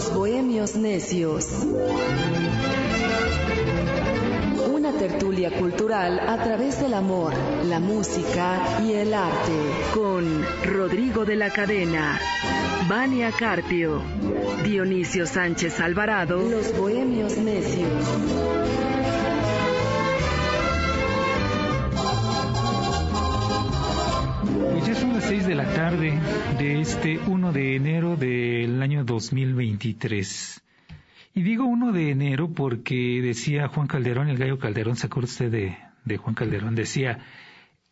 Los Bohemios Necios. Una tertulia cultural a través del amor, la música y el arte. Con Rodrigo de la Cadena, Vania Carpio, Dionisio Sánchez Alvarado. Los Bohemios Necios. Tarde de este 1 de enero del año 2023. Y digo 1 de enero porque decía Juan Calderón, el gallo Calderón, ¿se acuerda usted de, de Juan Calderón? Decía,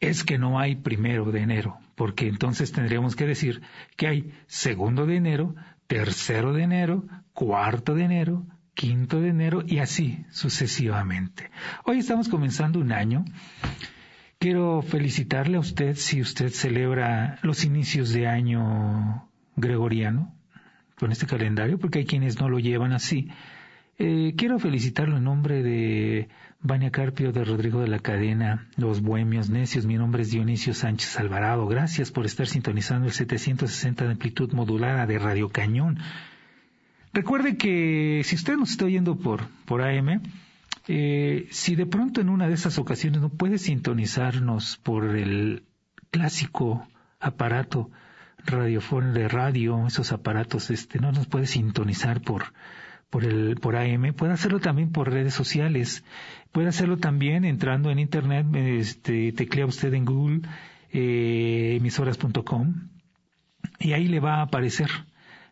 es que no hay primero de enero, porque entonces tendríamos que decir que hay segundo de enero, tercero de enero, cuarto de enero, quinto de enero y así sucesivamente. Hoy estamos comenzando un año Quiero felicitarle a usted si usted celebra los inicios de año gregoriano con este calendario, porque hay quienes no lo llevan así. Eh, quiero felicitarlo en nombre de Vania Carpio, de Rodrigo de la Cadena, Los Bohemios Necios. Mi nombre es Dionisio Sánchez Alvarado. Gracias por estar sintonizando el 760 de amplitud modulada de Radio Cañón. Recuerde que si usted nos está oyendo por, por AM, eh, si de pronto en una de esas ocasiones no puede sintonizarnos por el clásico aparato radiofónico de radio, esos aparatos, este, no nos puede sintonizar por, por el, por AM, puede hacerlo también por redes sociales, puede hacerlo también entrando en internet, este, teclea usted en Google, eh, emisoras.com, y ahí le va a aparecer,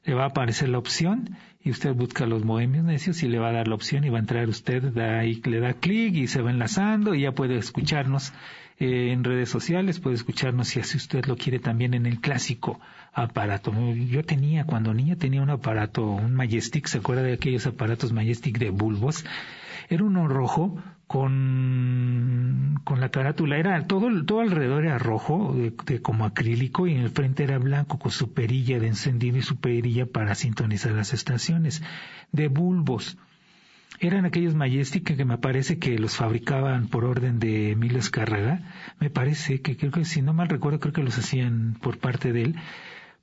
le va a aparecer la opción y usted busca los bohemios necios y le va a dar la opción y va a entrar usted, da ahí, le da clic y se va enlazando y ya puede escucharnos eh, en redes sociales, puede escucharnos si así usted lo quiere también en el clásico aparato. Yo tenía, cuando niña tenía un aparato, un Majestic, ¿se acuerda de aquellos aparatos Majestic de bulbos? Era uno rojo con, con la carátula, era todo, todo alrededor era rojo, de, como acrílico, y en el frente era blanco con su perilla de encendido y su perilla para sintonizar las estaciones, de bulbos. Eran aquellos Majestic que me parece que los fabricaban por orden de Emilio Escárraga. Me parece que creo que si no mal recuerdo creo que los hacían por parte de él.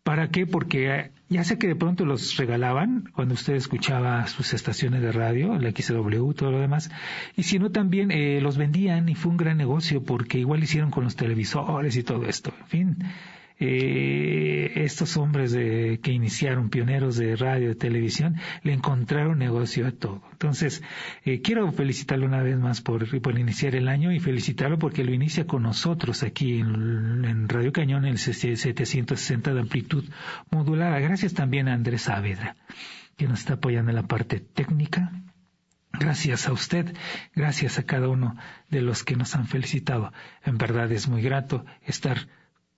¿Para qué? Porque ya sé que de pronto los regalaban cuando usted escuchaba sus estaciones de radio, la XW, todo lo demás, y si no también eh, los vendían y fue un gran negocio porque igual hicieron con los televisores y todo esto. En fin, eh, estos hombres de, que iniciaron, pioneros de radio, de televisión, le encontraron negocio a todo. Entonces, eh, quiero felicitarlo una vez más por, iniciar el año y felicitarlo porque lo inicia con nosotros aquí en, en Radio Cañón, en el 760 de amplitud modulada. Gracias también a Andrés Saavedra, que nos está apoyando en la parte técnica. Gracias a usted, gracias a cada uno de los que nos han felicitado. En verdad es muy grato estar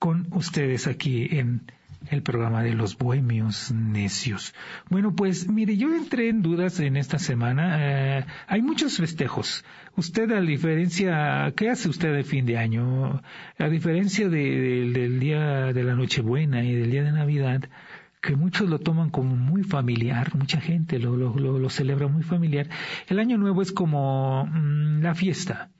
con ustedes aquí en el programa de los bohemios necios. Bueno, pues mire, yo entré en dudas en esta semana. Eh, hay muchos festejos. Usted, a diferencia, ¿qué hace usted de fin de año? A diferencia del día de la Nochebuena y del día de Navidad, que muchos lo toman como muy familiar, mucha gente lo, lo, lo, celebra muy familiar. El año nuevo es como mm, la fiesta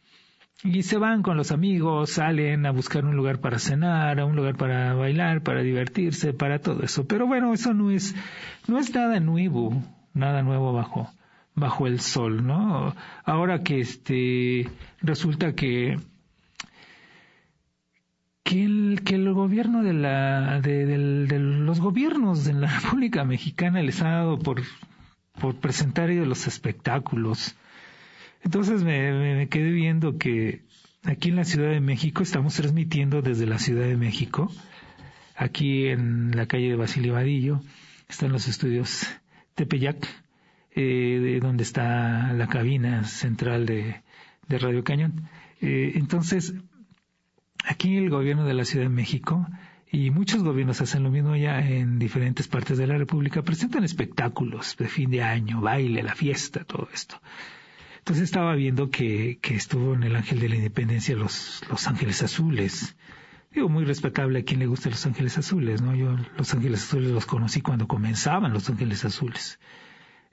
y se van con los amigos, salen a buscar un lugar para cenar, a un lugar para bailar, para divertirse, para todo eso. Pero bueno, eso no es, no es nada nuevo, nada nuevo bajo, bajo el sol, ¿no? Ahora que este, resulta que, que el, que el gobierno de la, de, de los gobiernos de la República Mexicana les ha dado por, por presentar ellos los espectáculos, entonces me, quedé viendo que aquí en la Ciudad de México estamos transmitiendo desde la Ciudad de México, aquí en la calle de Basilio Vadillo, están los estudios Tepeyac, eh, de donde está la cabina central de, Radio Cañón. Eh, entonces, aquí el gobierno de la Ciudad de México y muchos gobiernos hacen lo mismo ya en diferentes partes de la República, presentan espectáculos de fin de año, baile, la fiesta, todo esto. Entonces estaba viendo que, que estuvo en el Ángel de la Independencia los, los Ángeles Azules. Digo, muy respetable a quien le guste los Ángeles Azules, ¿no? Yo los Ángeles Azules los conocí cuando comenzaban los Ángeles Azules.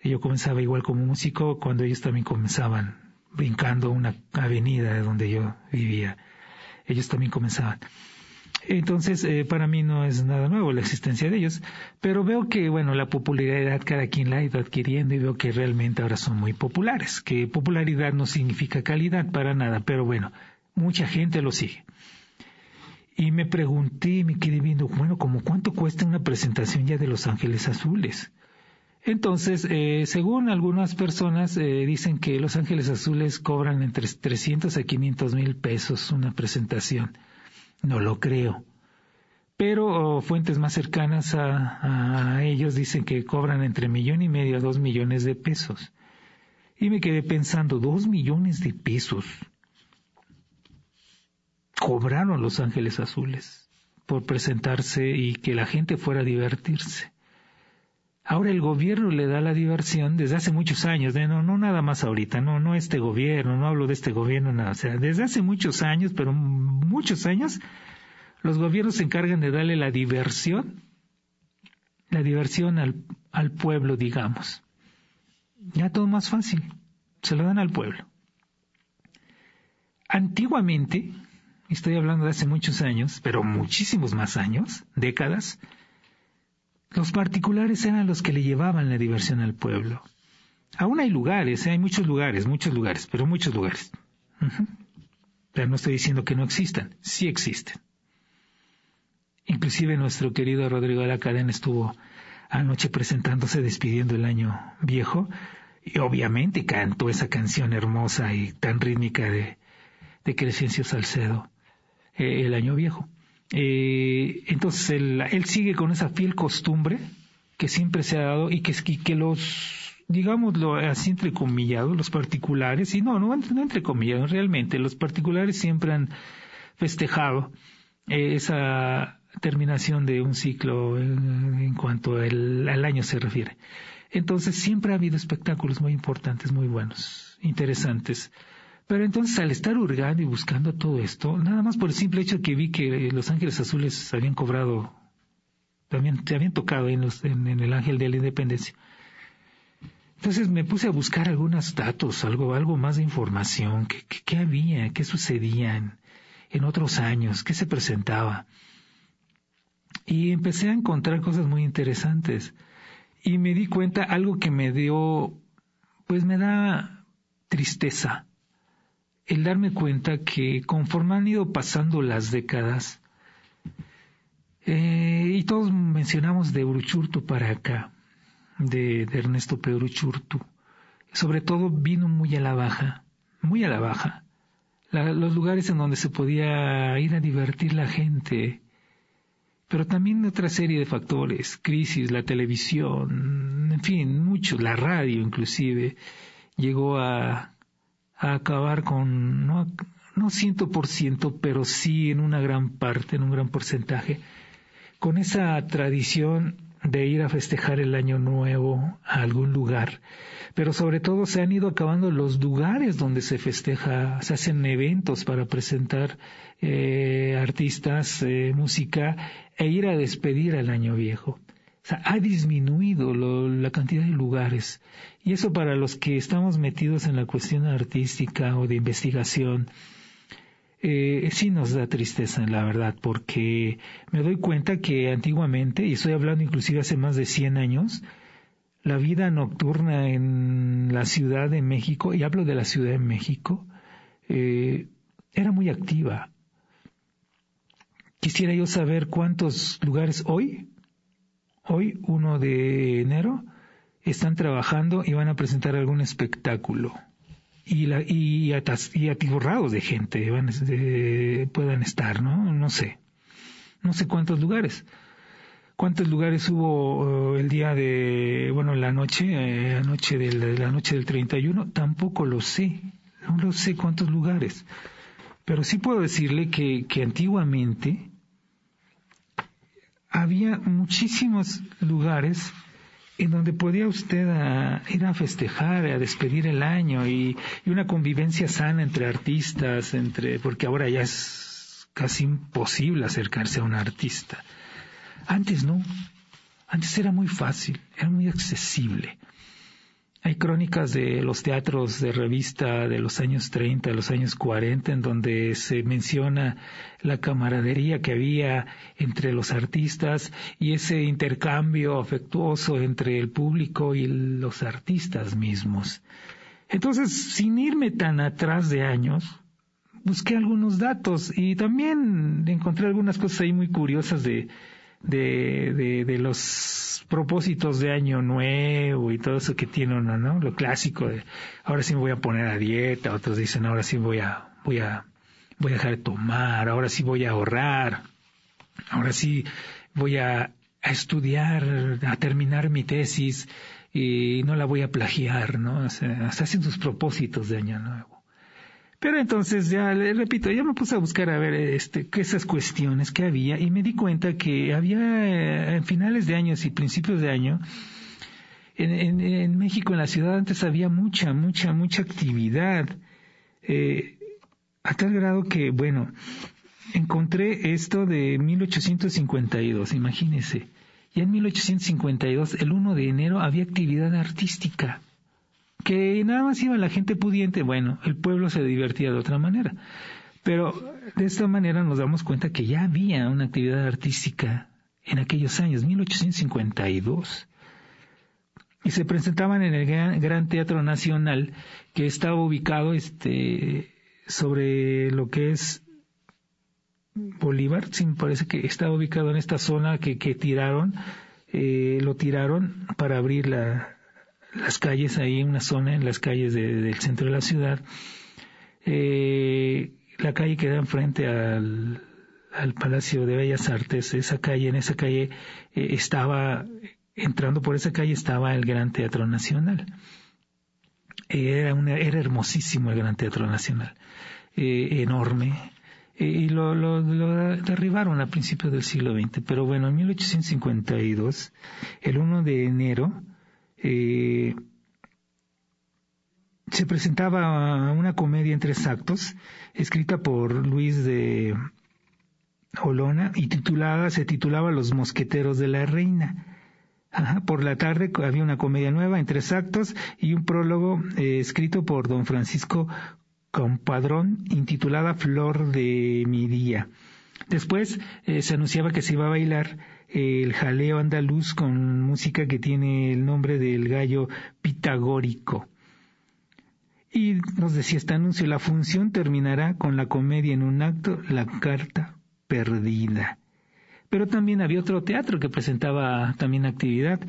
yo comenzaba igual como músico cuando ellos también comenzaban brincando una avenida de donde yo vivía. Ellos también comenzaban. Entonces, eh, para mí no es nada nuevo la existencia de ellos, pero veo que, bueno, la popularidad cada quien la ha ido adquiriendo y veo que realmente ahora son muy populares, que popularidad no significa calidad para nada, pero bueno, mucha gente lo sigue. Y me pregunté, me quedé viendo, bueno, como cuánto cuesta una presentación ya de Los Ángeles Azules. Entonces, eh, según algunas personas, eh, dicen que Los Ángeles Azules cobran entre 300 a 500 mil pesos una presentación. No lo creo. Pero fuentes más cercanas a, a, ellos dicen que cobran entre millón y medio a dos millones de pesos. Y me quedé pensando, dos millones de pesos cobraron Los Ángeles Azules por presentarse y que la gente fuera a divertirse. Ahora el gobierno le da la diversión desde hace muchos años, no, no nada más ahorita, no, no este gobierno, no hablo de este gobierno, nada, o sea, desde hace muchos años, pero muchos años, los gobiernos se encargan de darle la diversión, la diversión al, al pueblo, digamos. Ya todo más fácil, se lo dan al pueblo. Antiguamente, estoy hablando de hace muchos años, pero muchísimos más años, décadas, los particulares eran los que le llevaban la diversión al pueblo. Aún hay lugares, ¿eh? hay muchos lugares, muchos lugares, pero muchos lugares. Pero no estoy diciendo que no existan, sí existen. Inclusive nuestro querido Rodrigo de la Cadena estuvo anoche presentándose despidiendo el año viejo y obviamente cantó esa canción hermosa y tan rítmica de, de Crescencio Salcedo, eh, el año viejo. Eh, entonces él, sigue con esa fiel costumbre que siempre se ha dado y que, que los, digámoslo así entrecomillados, los particulares, y no, no, no realmente, los particulares siempre han festejado eh, esa terminación de un ciclo en, cuanto al año se refiere. Entonces siempre ha habido espectáculos muy importantes, muy buenos, interesantes. Pero entonces al estar hurgando y buscando todo esto, nada más por el simple hecho que vi que Los Ángeles Azules habían cobrado, también se habían tocado en, en, el Ángel de la Independencia. Entonces me puse a buscar algunos datos, algo, algo más de información, qué, qué, había, qué sucedía en, en otros años, qué se presentaba. Y empecé a encontrar cosas muy interesantes. Y me di cuenta algo que me dio, pues me da tristeza el darme cuenta que conforme han ido pasando las décadas, eh, y todos mencionamos de Uruchurtu para acá, de, Ernesto P. Uruchurtu, sobre todo vino muy a la baja, muy a la baja, los lugares en donde se podía ir a divertir la gente, pero también otra serie de factores, crisis, la televisión, en fin, mucho, la radio inclusive, llegó a, a acabar con, no, no ciento por ciento, pero sí en una gran parte, en un gran porcentaje, con esa tradición de ir a festejar el año nuevo a algún lugar. Pero sobre todo se han ido acabando los lugares donde se festeja, se hacen eventos para presentar eh, artistas, eh, música e ir a despedir al año viejo. O sea, ha disminuido la cantidad de lugares. Y eso para los que estamos metidos en la cuestión artística o de investigación, eh, sí nos da tristeza, la verdad, porque me doy cuenta que antiguamente, y estoy hablando inclusive hace más de 100 años, la vida nocturna en la Ciudad de México, y hablo de la Ciudad de México, eh, era muy activa. Quisiera yo saber cuántos lugares hoy Hoy, 1 de enero, están trabajando y van a presentar algún espectáculo. Y, la, y, atiborrados de gente van, puedan estar, ¿no? No sé. No sé cuántos lugares. ¿Cuántos lugares hubo uh, el día de, bueno, la noche, eh, anoche de la noche del 31? Tampoco lo sé. No lo sé cuántos lugares. Pero sí puedo decirle que, que antiguamente había muchísimos lugares en donde podía usted ah, ir a festejar, a despedir el año y, una convivencia sana entre artistas, entre porque ahora ya es casi imposible acercarse a un artista. Antes no, antes era muy fácil, era muy accesible. Hay crónicas de los teatros de revista de los años 30, de los años 40, en donde se menciona la camaradería que había entre los artistas y ese intercambio afectuoso entre el público y los artistas mismos. Entonces, sin irme tan atrás de años, busqué algunos datos y también encontré algunas cosas ahí muy curiosas de, de, de, los propósitos de año nuevo y todo eso que tiene uno, ¿no? Lo clásico de ahora sí me voy a poner a dieta, otros dicen ahora sí voy a, voy a, voy a dejar de tomar, ahora sí voy a ahorrar, ahora sí voy a, estudiar, a terminar mi tesis y no la voy a plagiar, ¿no? O sea, hacen sus propósitos de año nuevo. Pero entonces ya le repito, ya me puse a buscar a ver este, esas cuestiones que había y me di cuenta que había eh, en finales de años y principios de año en, en, México, en la ciudad antes había mucha, mucha, mucha actividad. Eh, a tal grado que, bueno, encontré esto de 1852, imagínese. Ya en 1852, el 1 de enero, había actividad artística que nada más iba la gente pudiente, bueno, el pueblo se divertía de otra manera. Pero de esta manera nos damos cuenta que ya había una actividad artística en aquellos años, 1852. Y se presentaban en el Gran, Teatro Nacional, que estaba ubicado este, sobre lo que es Bolívar, sí me parece que estaba ubicado en esta zona que, que tiraron, eh, lo tiraron para abrir la, las calles, ahí una zona en las calles del centro de la ciudad. Eh, la calle que da enfrente al, al, Palacio de Bellas Artes, esa calle, en esa calle eh, estaba, entrando por esa calle estaba el Gran Teatro Nacional. era, era hermosísimo el Gran Teatro Nacional, eh, enorme, y lo, lo, lo, derribaron a principios del siglo XX. Pero bueno, en 1852, el 1 de enero, eh, se presentaba una comedia en tres actos, escrita por Luis de Olona y titulada, se titulaba Los Mosqueteros de la Reina. por la tarde había una comedia nueva en tres actos y un prólogo eh, escrito por don Francisco Compadrón intitulada Flor de mi día. Después eh, se anunciaba que se iba a bailar el jaleo andaluz con música que tiene el nombre del gallo pitagórico. Y nos decía este anuncio, la función terminará con la comedia en un acto, la carta perdida. Pero también había otro teatro que presentaba también actividad,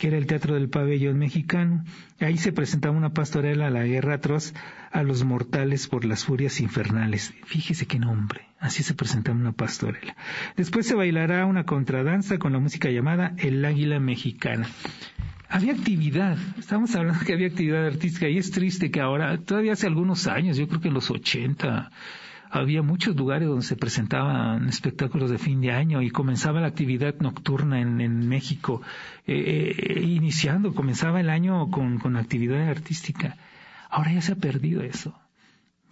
que era el Teatro del Pabellón Mexicano. Ahí se presentaba una pastorela a la guerra atroz a los mortales por las furias infernales. Fíjese qué nombre. Así se presentaba una pastorela. Después se bailará una contradanza con la música llamada El Águila Mexicana. Había actividad, estamos hablando que había actividad artística y es triste que ahora, todavía hace algunos años, yo creo que en los 80, había muchos lugares donde se presentaban espectáculos de fin de año y comenzaba la actividad nocturna en, México, eh, eh, iniciando, comenzaba el año con, con actividad artística. Ahora ya se ha perdido eso.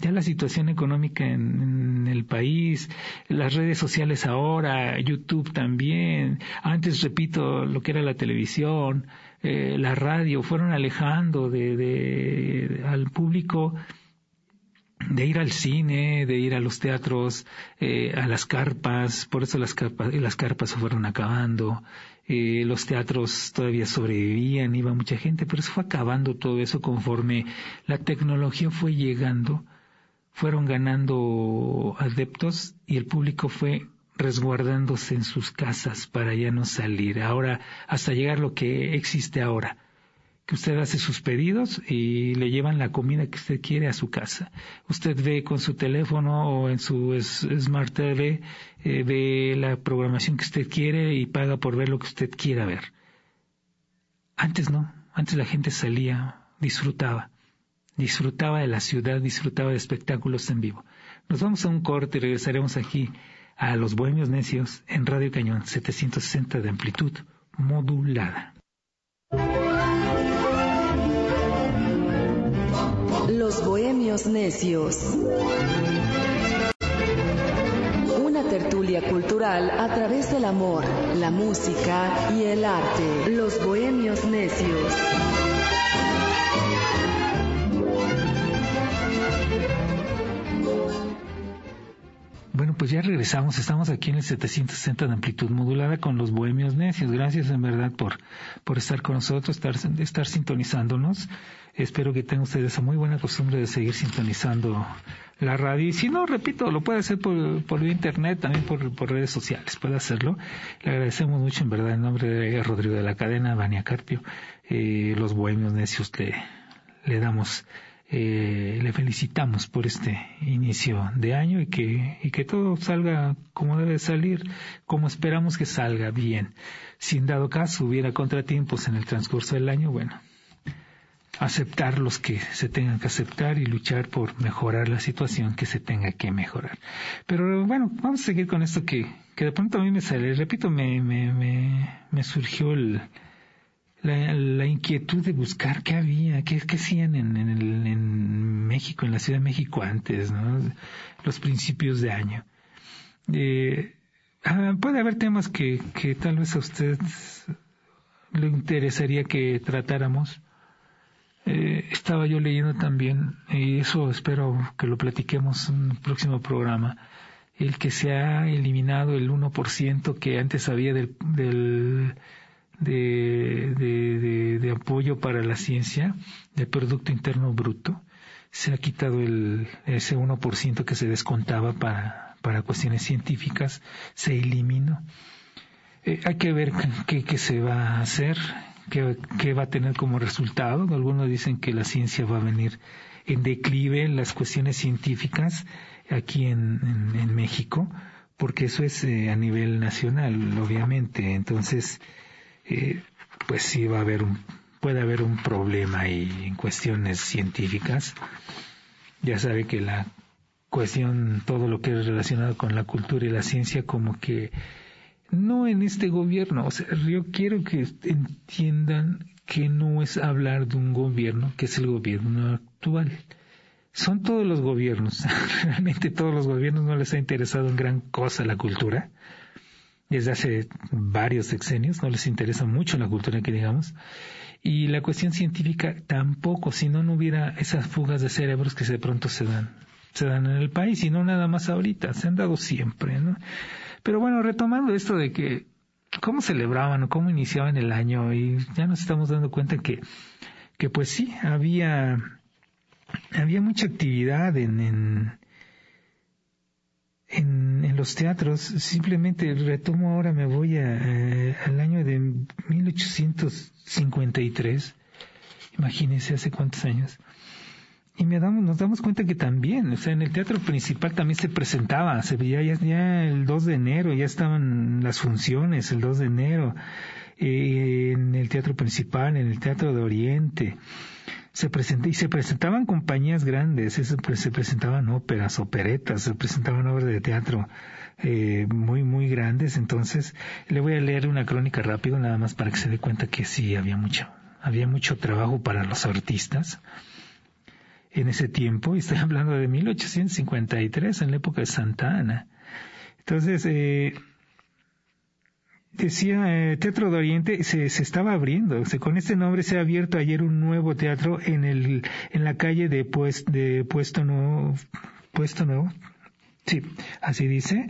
Ya la situación económica en, el país, las redes sociales ahora, YouTube también, antes repito lo que era la televisión, eh, la radio, fueron alejando de, de, al público de ir al cine, de ir a los teatros, eh, a las carpas, por eso las carpas, las carpas se fueron acabando, eh, los teatros todavía sobrevivían, iba mucha gente, pero se fue acabando todo eso conforme la tecnología fue llegando, fueron ganando adeptos y el público fue resguardándose en sus casas para ya no salir. Ahora, hasta llegar lo que existe ahora que usted hace sus pedidos y le llevan la comida que usted quiere a su casa. Usted ve con su teléfono o en su Smart TV, eh, ve la programación que usted quiere y paga por ver lo que usted quiera ver. Antes no, antes la gente salía, disfrutaba, disfrutaba de la ciudad, disfrutaba de espectáculos en vivo. Nos vamos a un corte y regresaremos aquí a Los Bohemios Necios en Radio Cañón 760 de amplitud modulada. Los Bohemios Necios. Una tertulia cultural a través del amor, la música y el arte. Los Bohemios Necios. Bueno, pues ya regresamos. Estamos aquí en el 760 de amplitud modulada con los bohemios necios. Gracias en verdad por, por estar con nosotros, estar, estar sintonizándonos. Espero que tengan ustedes esa muy buena costumbre de seguir sintonizando la radio. Y si no, repito, lo puede hacer por, por internet, también por, por redes sociales. Puede hacerlo. Le agradecemos mucho en verdad en nombre de Rodrigo de la Cadena, Vania Carpio, eh, los bohemios necios le, le damos eh, le felicitamos por este inicio de año y que, y que todo salga como debe salir, como esperamos que salga bien. Si en dado caso hubiera contratiempos en el transcurso del año, bueno, aceptar los que se tengan que aceptar y luchar por mejorar la situación que se tenga que mejorar. Pero bueno, vamos a seguir con esto que, que de pronto a mí me sale, repito, me, me, me, me surgió el, la, inquietud de buscar qué había, qué, qué hacían en, en, en, México, en la Ciudad de México antes, ¿no? los principios de año. Eh, ah, puede haber temas que, que tal vez a usted le interesaría que tratáramos. Eh, estaba yo leyendo también, y eso espero que lo platiquemos en un próximo programa, el que se ha eliminado el 1% que antes había del, del de, de, de, apoyo para la ciencia del Producto Interno Bruto. Se ha quitado el, ese 1% que se descontaba para, para cuestiones científicas, se eliminó. Eh, hay que ver qué, qué, se va a hacer, qué, qué, va a tener como resultado. Algunos dicen que la ciencia va a venir en declive las cuestiones científicas aquí en, en, en México, porque eso es eh, a nivel nacional, obviamente. Entonces, eh, pues sí va a haber un, puede haber un problema ahí en cuestiones científicas. Ya sabe que la cuestión, todo lo que es relacionado con la cultura y la ciencia, como que no en este gobierno, o sea, yo quiero que entiendan que no es hablar de un gobierno que es el gobierno actual. Son todos los gobiernos, realmente todos los gobiernos no les ha interesado en gran cosa la cultura desde hace varios sexenios, no les interesa mucho la cultura que digamos, y la cuestión científica tampoco, si no, no hubiera esas fugas de cerebros que de pronto se dan, se dan en el país, y no nada más ahorita, se han dado siempre, ¿no? Pero bueno, retomando esto de que cómo celebraban o cómo iniciaban el año, y ya nos estamos dando cuenta que, que pues sí, había, había mucha actividad en, en en, los teatros, simplemente retomo ahora, me voy a, al año de 1853, imagínense hace cuántos años, y me damos, nos damos cuenta que también, o sea, en el teatro principal también se presentaba, se veía ya, ya el 2 de enero, ya estaban las funciones el 2 de enero, eh, en el teatro principal, en el teatro de Oriente, se presenta, y se presentaban compañías grandes, se, presentaban óperas, operetas, se presentaban obras de teatro eh, muy, muy grandes. Entonces, le voy a leer una crónica rápido, nada más para que se dé cuenta que sí, había mucho, había mucho trabajo para los artistas en ese tiempo, y estoy hablando de 1853, en la época de Santa Ana. Entonces, eh, decía eh, Teatro de Oriente se, se estaba abriendo. con este nombre se ha abierto ayer un nuevo teatro en el en la calle de pues de Puesto Nuevo Puesto Nuevo. Sí, así dice.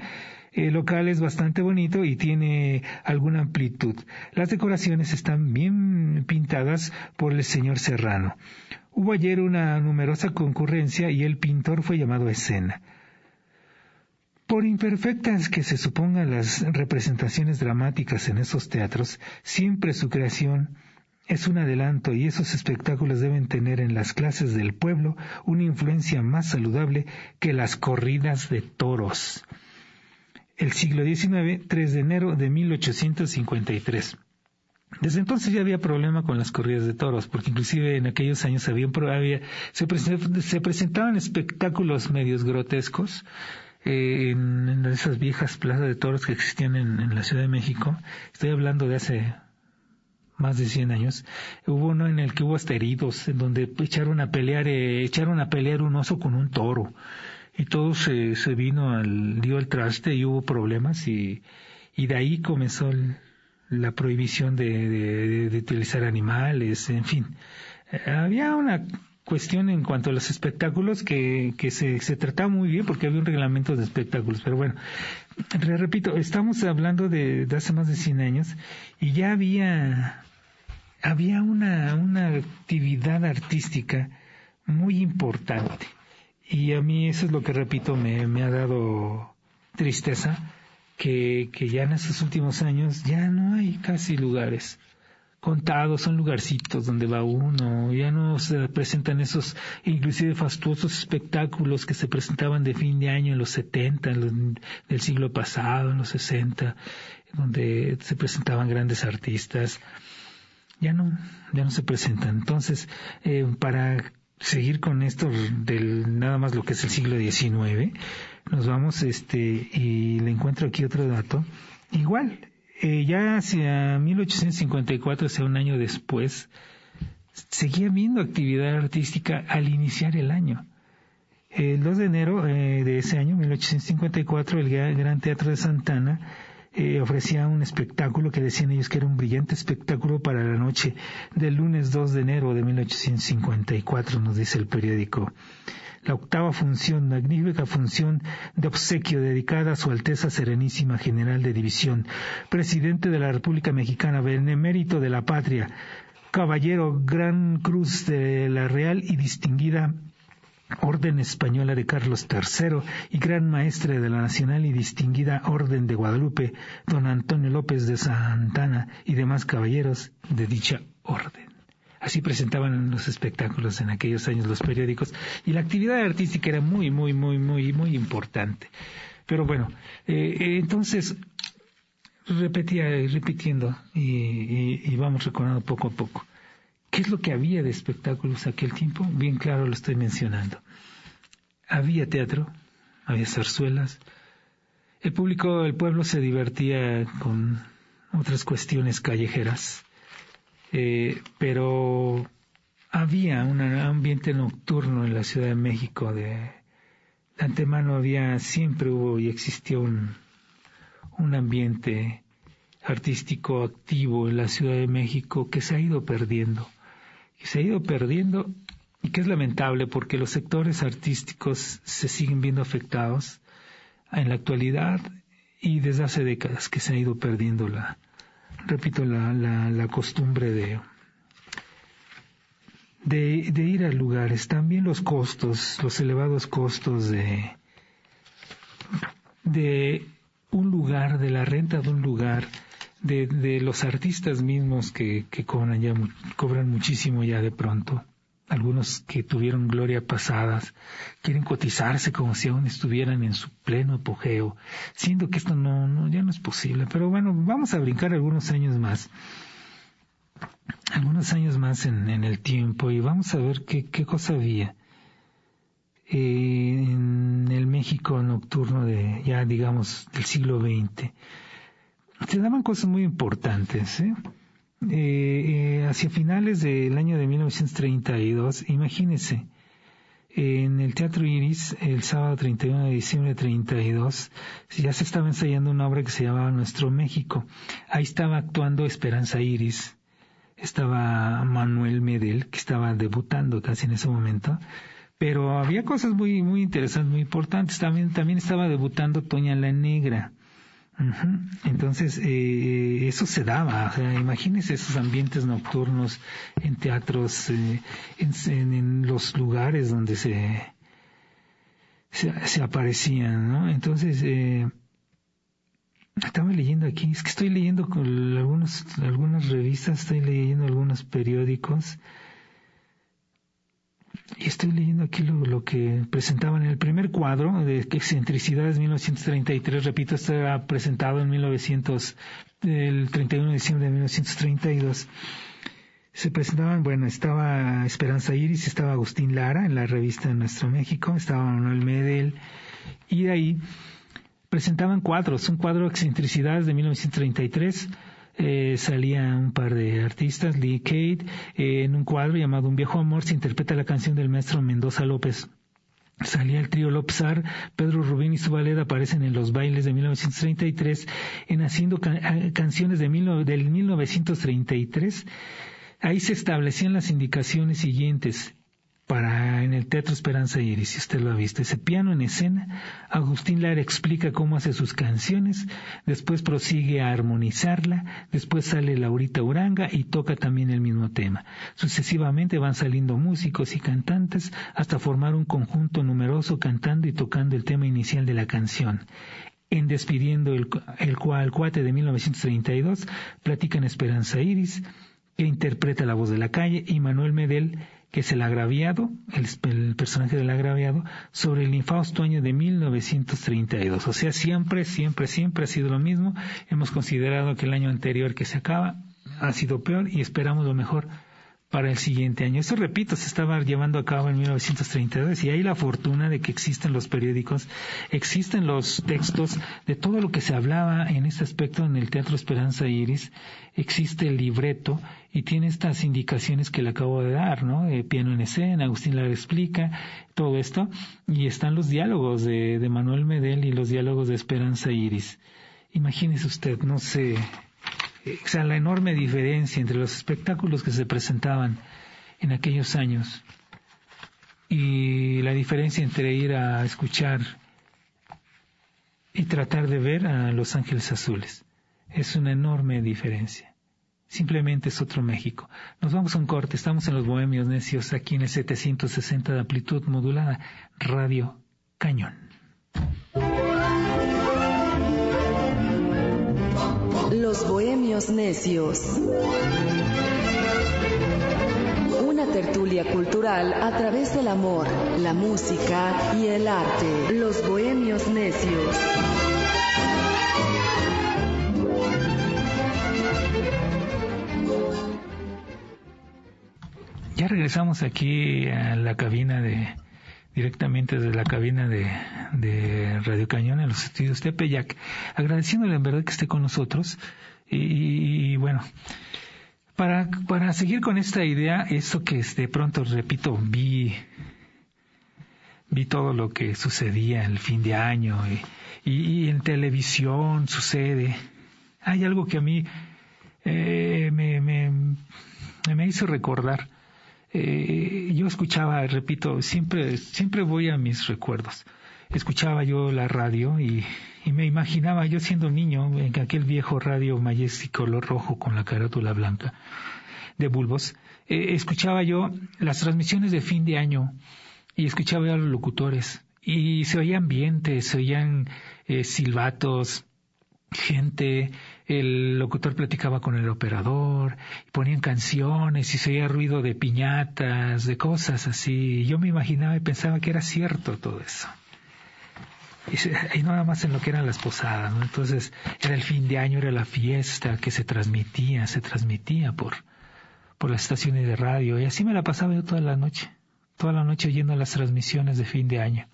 El local es bastante bonito y tiene alguna amplitud. Las decoraciones están bien pintadas por el señor Serrano. Hubo ayer una numerosa concurrencia y el pintor fue llamado escena. Por imperfectas que se supongan las representaciones dramáticas en esos teatros, siempre su creación es un adelanto y esos espectáculos deben tener en las clases del pueblo una influencia más saludable que las corridas de toros. El siglo XIX, 3 de enero de 1853. Desde entonces ya había problema con las corridas de toros, porque inclusive en aquellos años había, se, se presentaban espectáculos medios grotescos, eh, en, esas viejas plazas de toros que existían en, la Ciudad de México, estoy hablando de hace más de 100 años, hubo uno en el que hubo hasta heridos, en donde echaron a pelear, eh, echaron a pelear un oso con un toro, y todo se, se vino al, dio el traste y hubo problemas, y, y de ahí comenzó la prohibición de, de, de, utilizar animales, en fin. Eh, había una cuestión en cuanto a los espectáculos que, se, se trataba muy bien porque había un reglamento de espectáculos. Pero bueno, repito, estamos hablando de, de hace más de 100 años y ya había, había una, una actividad artística muy importante. Y a mí eso es lo que, repito, me, me ha dado tristeza, que, que ya en estos últimos años ya no hay casi lugares contados, son lugarcitos donde va uno, ya no se presentan esos inclusive fastuosos espectáculos que se presentaban de fin de año en los 70, del siglo pasado, en los 60, donde se presentaban grandes artistas. Ya no, ya no se presentan. Entonces, eh, para seguir con esto del nada más lo que es el siglo XIX, nos vamos este y le encuentro aquí otro dato. Igual, eh, ya hacia 1854, o sea, un año después, seguía habiendo actividad artística al iniciar el año. El 2 de enero eh, de ese año, 1854, el Gran Teatro de Santana eh, ofrecía un espectáculo que decían ellos que era un brillante espectáculo para la noche del lunes 2 de enero de 1854, nos dice el periódico. La octava función, magnífica función de obsequio dedicada a Su Alteza Serenísima General de División, Presidente de la República Mexicana, Benemérito de la Patria, Caballero Gran Cruz de la Real y Distinguida Orden Española de Carlos III y Gran Maestre de la Nacional y Distinguida Orden de Guadalupe, don Antonio López de Santana y demás caballeros de dicha orden. Así presentaban los espectáculos en aquellos años los periódicos y la actividad artística era muy, muy, muy, muy, muy importante. Pero bueno, eh, entonces repetía, repitiendo y, vamos recordando poco a poco. ¿Qué es lo que había de espectáculos aquel tiempo? Bien claro lo estoy mencionando. Había teatro, había zarzuelas. El público, el pueblo se divertía con otras cuestiones callejeras eh, pero había un ambiente nocturno en la Ciudad de México. De, de antemano había, siempre hubo y existió un, un ambiente artístico activo en la Ciudad de México que se ha ido perdiendo. Que se ha ido perdiendo y que es lamentable porque los sectores artísticos se siguen viendo afectados en la actualidad y desde hace décadas que se ha ido perdiendo la, repito, la, la, la costumbre de, de, de, ir a lugares, también los costos, los elevados costos de, de un lugar, de la renta de un lugar, de, de los artistas mismos que, que cobran ya, cobran muchísimo ya de pronto algunos que tuvieron gloria pasadas, quieren cotizarse como si aún estuvieran en su pleno apogeo, siendo que esto no, no, ya no es posible. Pero bueno, vamos a brincar algunos años más, algunos años más en, el tiempo y vamos a ver qué, qué cosa había eh, en el México nocturno de ya digamos del siglo XX. Se daban cosas muy importantes, ¿eh? Eh, eh, hacia finales del año de 1932, imagínense, en el Teatro Iris, el sábado 31 de diciembre de 32, ya se estaba ensayando una obra que se llamaba Nuestro México. Ahí estaba actuando Esperanza Iris, estaba Manuel Medel, que estaba debutando casi en ese momento, pero había cosas muy, muy interesantes, muy importantes. También, también estaba debutando Toña la Negra. Entonces, eh, eso se daba, o sea, imagínense esos ambientes nocturnos en teatros, eh, en, los lugares donde se, se, aparecían, ¿no? Entonces, eh, estaba leyendo aquí, es que estoy leyendo con algunos, algunas revistas, estoy leyendo algunos periódicos, estoy leyendo aquí lo, que presentaban en el primer cuadro de Excentricidades 1933, repito, estaba presentado en 1900, el 31 de diciembre de 1932. Se presentaban, bueno, estaba Esperanza Iris, estaba Agustín Lara en la revista Nuestro México, estaba Manuel Medel, y de ahí presentaban cuadros, un cuadro Excentricidades de 1933, eh, salía un par de artistas, Lee Kate, eh, en un cuadro llamado Un viejo amor se interpreta la canción del maestro Mendoza López. Salía el trío Lopsar, Pedro Rubín y su ballet aparecen en los bailes de 1933, en haciendo canciones de mil, del 1933. Ahí se establecían las indicaciones siguientes. Para en el Teatro Esperanza Iris, si usted lo ha visto. Ese piano en escena, Agustín Lara explica cómo hace sus canciones, después prosigue a armonizarla, después sale Laurita Uranga y toca también el mismo tema. Sucesivamente van saliendo músicos y cantantes hasta formar un conjunto numeroso cantando y tocando el tema inicial de la canción. En Despidiendo el, el, cuate de 1932, platican Esperanza Iris, que interpreta la voz de la calle, y Manuel Medel, que es el agraviado, el, personaje del agraviado, sobre el infausto año de 1932. O sea, siempre, siempre, siempre ha sido lo mismo. Hemos considerado que el año anterior que se acaba ha sido peor y esperamos lo mejor para el siguiente año. Eso, repito, se estaba llevando a cabo en 1932 y hay la fortuna de que existen los periódicos, existen los textos de todo lo que se hablaba en este aspecto en el Teatro Esperanza Iris, existe el libreto y tiene estas indicaciones que le acabo de dar, ¿no? piano en escena, Agustín la explica, todo esto, y están los diálogos de, de Manuel Medel y los diálogos de Esperanza Iris. Imagínese usted, no sé, o sea, la enorme diferencia entre los espectáculos que se presentaban en aquellos años y la diferencia entre ir a escuchar y tratar de ver a Los Ángeles Azules. Es una enorme diferencia. Simplemente es otro México. Nos vamos a un corte. Estamos en los Bohemios Necios, aquí en el 760 de amplitud modulada, Radio Cañón. Los Bohemios Necios. Una tertulia cultural a través del amor, la música y el arte. Los Bohemios Necios. Ya regresamos aquí a la cabina de, directamente desde la cabina de, Radio Cañón en los estudios de Peyac, agradeciéndole en verdad que esté con nosotros. Y, bueno, para, para seguir con esta idea, eso que de pronto, repito, vi, vi todo lo que sucedía el fin de año y, y, en televisión sucede. Hay algo que a mí eh, me, me, me hizo recordar eh, yo escuchaba, repito, siempre, siempre voy a mis recuerdos. Escuchaba yo la radio y, me imaginaba yo siendo niño en aquel viejo radio Majestic color rojo con la carátula blanca de bulbos. Eh, escuchaba yo las transmisiones de fin de año y escuchaba a los locutores y se oía ambiente, se oían eh, silbatos, gente, el locutor platicaba con el operador, ponían canciones y se oía ruido de piñatas, de cosas así. Yo me imaginaba y pensaba que era cierto todo eso. Y, nada más en lo que eran las posadas, ¿no? Entonces era el fin de año, era la fiesta que se transmitía, se transmitía por, por las estaciones de radio y así me la pasaba yo toda la noche, toda la noche oyendo las transmisiones de fin de año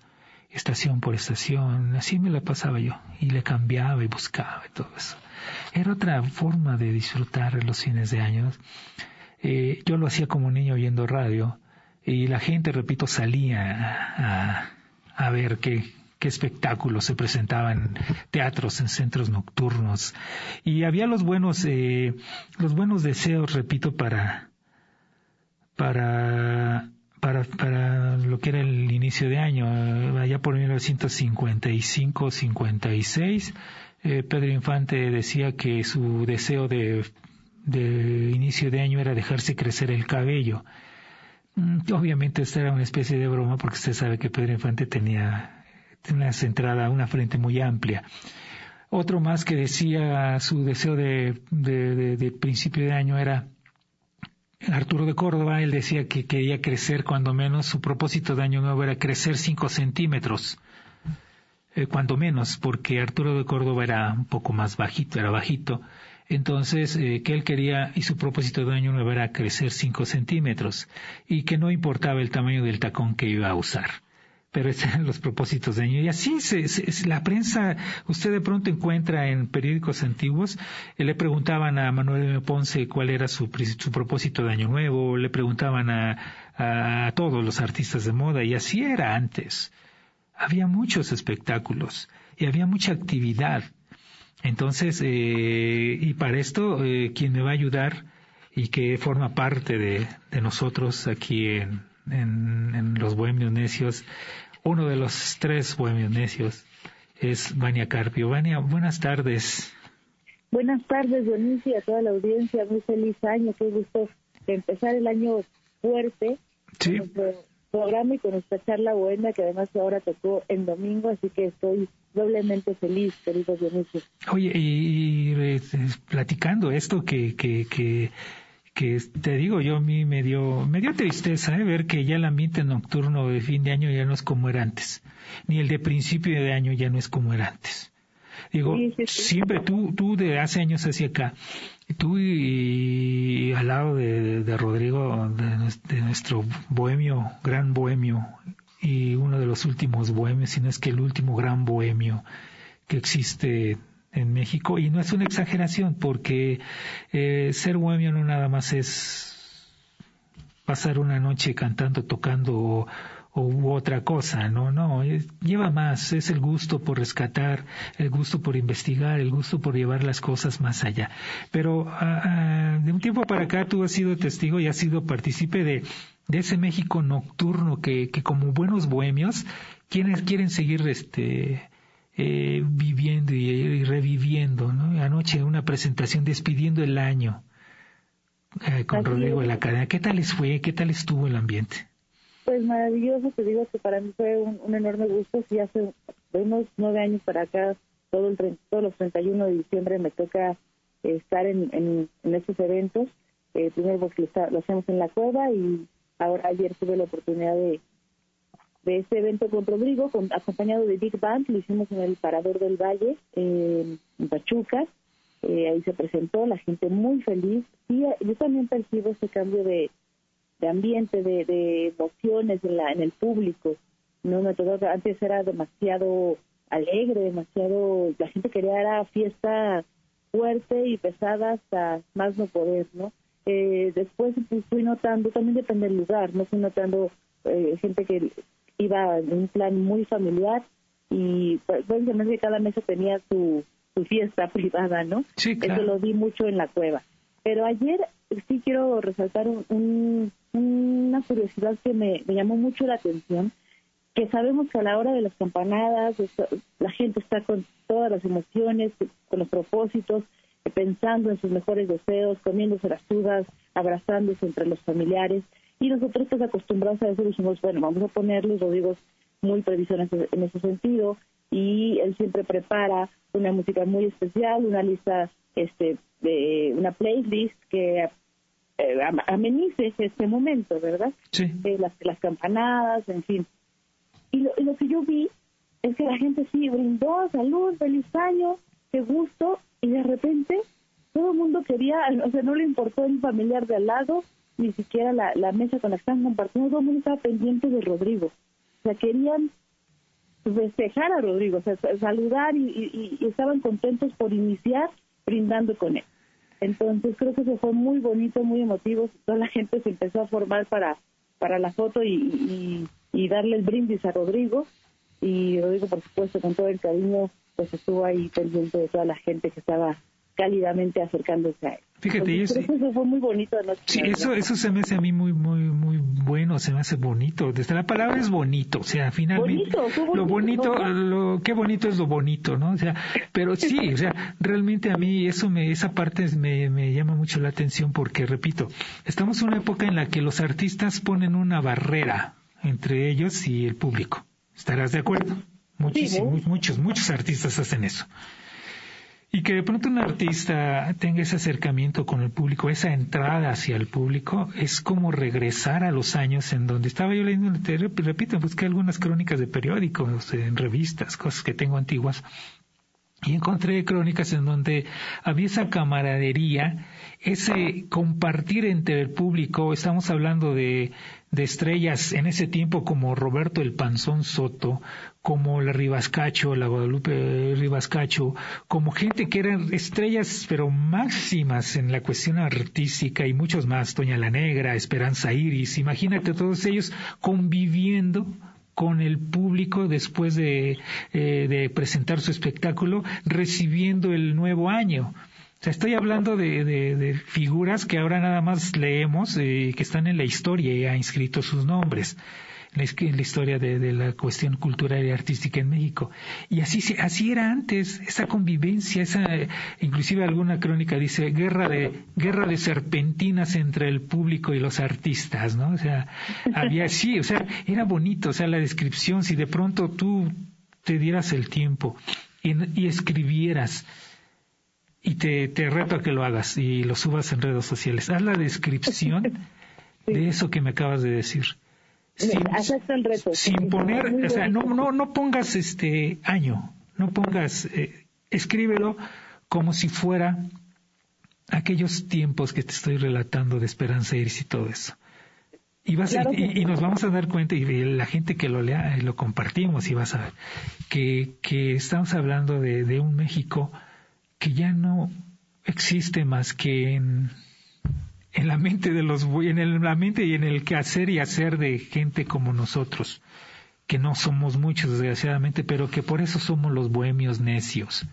estación por estación, así me la pasaba yo, y le cambiaba y buscaba y todo eso. Era otra forma de disfrutar los fines de año. Eh, yo lo hacía como niño oyendo radio, y la gente, repito, salía a, ver qué, qué espectáculos se presentaban teatros en centros nocturnos y había los buenos eh, los buenos deseos repito para para para, para lo que era el inicio de año, eh, allá por 1955-56, eh, Pedro Infante decía que su deseo de, de inicio de año era dejarse crecer el cabello. Mm, obviamente esta era una especie de broma porque usted sabe que Pedro Infante tenía una centrada, una frente muy amplia. Otro más que decía su deseo de, de, de principio de año era Arturo de Córdoba, él decía que quería crecer cuando menos, su propósito de año nuevo era crecer cinco centímetros, eh, cuando menos, porque Arturo de Córdoba era un poco más bajito, era bajito, entonces eh, que él quería y su propósito de año nuevo era crecer cinco centímetros y que no importaba el tamaño del tacón que iba a usar pero eran los propósitos de año. Y así se, la prensa, usted de pronto encuentra en periódicos antiguos, eh, le preguntaban a Manuel M. Ponce cuál era su, su propósito de año nuevo, le preguntaban a, a, todos los artistas de moda, y así era antes. Había muchos espectáculos y había mucha actividad. Entonces, eh, y para esto, eh, quien me va a ayudar y que forma parte de, de nosotros aquí en en, los bohemios necios. Uno de los tres bohemios necios es Vania Carpio. Vania, buenas tardes. Buenas tardes, Dionisio, a toda la audiencia. Muy feliz año. Qué gusto empezar el año fuerte. Sí. Con nuestro programa y con nuestra charla buena, que además ahora tocó en domingo, así que estoy doblemente feliz, querido Dionisio. Oye, y, eh, platicando esto que, que, que que te digo yo a mí me dio me dio tristeza ¿eh? ver que ya el ambiente nocturno de fin de año ya no es como era antes ni el de principio de año ya no es como era antes digo siempre tú tú de hace años hacia acá tú y, al lado de, de Rodrigo de, nuestro bohemio gran bohemio y uno de los últimos bohemios si no es que el último gran bohemio que existe en México. Y no es una exageración porque eh, ser bohemio no nada más es pasar una noche cantando, tocando o, otra cosa, no, no, lleva más, es el gusto por rescatar, el gusto por investigar, el gusto por llevar las cosas más allá. Pero ah, de un tiempo para acá tú has sido testigo y has sido partícipe de, de ese México nocturno que, que como buenos bohemios quienes quieren seguir este eh, viviendo y, reviviendo. ¿no? Anoche una presentación despidiendo el año eh, con Rodrigo de la Cadena. ¿Qué tal les fue? ¿Qué tal estuvo el ambiente? Pues maravilloso, te digo que para mí fue un, enorme gusto. Si hace unos nueve años para acá, todo el, todos los 31 de diciembre me toca estar en, en, estos eventos. Eh, primero porque lo hacemos en la cueva y ahora ayer tuve la oportunidad de, de este evento con Rodrigo, acompañado de Big Band, lo hicimos en el Parador del Valle, en Pachuca, eh, ahí se presentó, la gente muy feliz, y eh, yo también percibo ese cambio de, ambiente, de, emociones en, la, en el público, no me antes era demasiado alegre, demasiado, la gente quería era fiesta fuerte y pesada hasta más no poder, ¿no? Eh, después fui notando, también depende del lugar, no fui notando gente que iba en un plan muy familiar y pues, que cada mesa tenía su, su fiesta privada, ¿no? Sí, Eso lo vi mucho en la cueva. Pero ayer sí quiero resaltar un, una curiosidad que me, me llamó mucho la atención, que sabemos que a la hora de las campanadas la gente está con todas las emociones, con los propósitos, pensando en sus mejores deseos, comiéndose las uvas, abrazándose entre los familiares. Y nosotros pues acostumbrados a eso dijimos, bueno, vamos a ponerle, Rodrigo muy previsiones en ese sentido y él siempre prepara una música muy especial, una lista, este, de una playlist que eh, amenice este momento, ¿verdad? Sí. Eh, las, las campanadas, en fin. Y lo, y lo que yo vi es que la gente sí brindó, salud, feliz año, qué gusto, y de repente todo el mundo quería, o sea, no le importó el familiar de al lado, ni siquiera la, mesa con la que estaban compartiendo, todo mundo estaba pendiente de Rodrigo. O sea, querían festejar a Rodrigo, o sea, saludar y, estaban contentos por iniciar brindando con él. Entonces creo que eso fue muy bonito, muy emotivo. Toda la gente se empezó a formar para, para la foto y, y darle el brindis a Rodrigo. Y Rodrigo, por supuesto, con todo el cariño, pues estuvo ahí pendiente de toda la gente que estaba cálidamente acercándose a él. Fíjate, eso, fue muy bonito. Sí, eso, eso se me hace a mí muy, muy, muy bueno, se me hace bonito. Desde la palabra es bonito, o sea, finalmente, lo bonito, lo, qué bonito es lo bonito, ¿no? O sea, pero sí, o sea, realmente a mí eso me, esa parte me, me llama mucho la atención porque, repito, estamos en una época en la que los artistas ponen una barrera entre ellos y el público. ¿Estarás de acuerdo? Muchísimos, muchos, muchos artistas hacen eso. Y que de pronto un artista tenga ese acercamiento con el público, esa entrada hacia el público, es como regresar a los años en donde estaba yo leyendo, repito, busqué algunas crónicas de periódicos, en revistas, cosas que tengo antiguas, y encontré crónicas en donde había esa camaradería, ese compartir entre el público, estamos hablando de, de estrellas en ese tiempo como Roberto el Panzón Soto, como la Ribascacho, la Guadalupe Ribascacho, como gente que eran estrellas pero máximas en la cuestión artística y muchos más, Doña la Negra, Esperanza Iris, imagínate todos ellos conviviendo con el público después de, eh, de presentar su espectáculo, recibiendo el nuevo año. O sea, estoy hablando de, figuras que ahora nada más leemos, eh, que están en la historia y ha inscrito sus nombres en la historia de, la cuestión cultural y artística en México. Y así, así era antes, esa convivencia, esa, inclusive alguna crónica dice guerra de, guerra de serpentinas entre el público y los artistas, ¿no? O sea, había, sí, o sea, era bonito, o sea, la descripción, si de pronto tú te dieras el tiempo y, escribieras, y te, te reto a que lo hagas y lo subas en redes sociales. Haz la descripción de eso que me acabas de decir sin, poner, o sea, no, no, no pongas este año, no pongas, eh, escríbelo como si fuera aquellos tiempos que te estoy relatando de Esperanza Iris y todo eso. Y, vas y, nos vamos a dar cuenta, y la gente que lo lea, lo compartimos y vas a ver, que, que estamos hablando de, de un México que ya no existe más que en en la mente de los en la mente y en el quehacer y hacer de gente como nosotros, que no somos muchos desgraciadamente, pero que por eso somos los bohemios necios,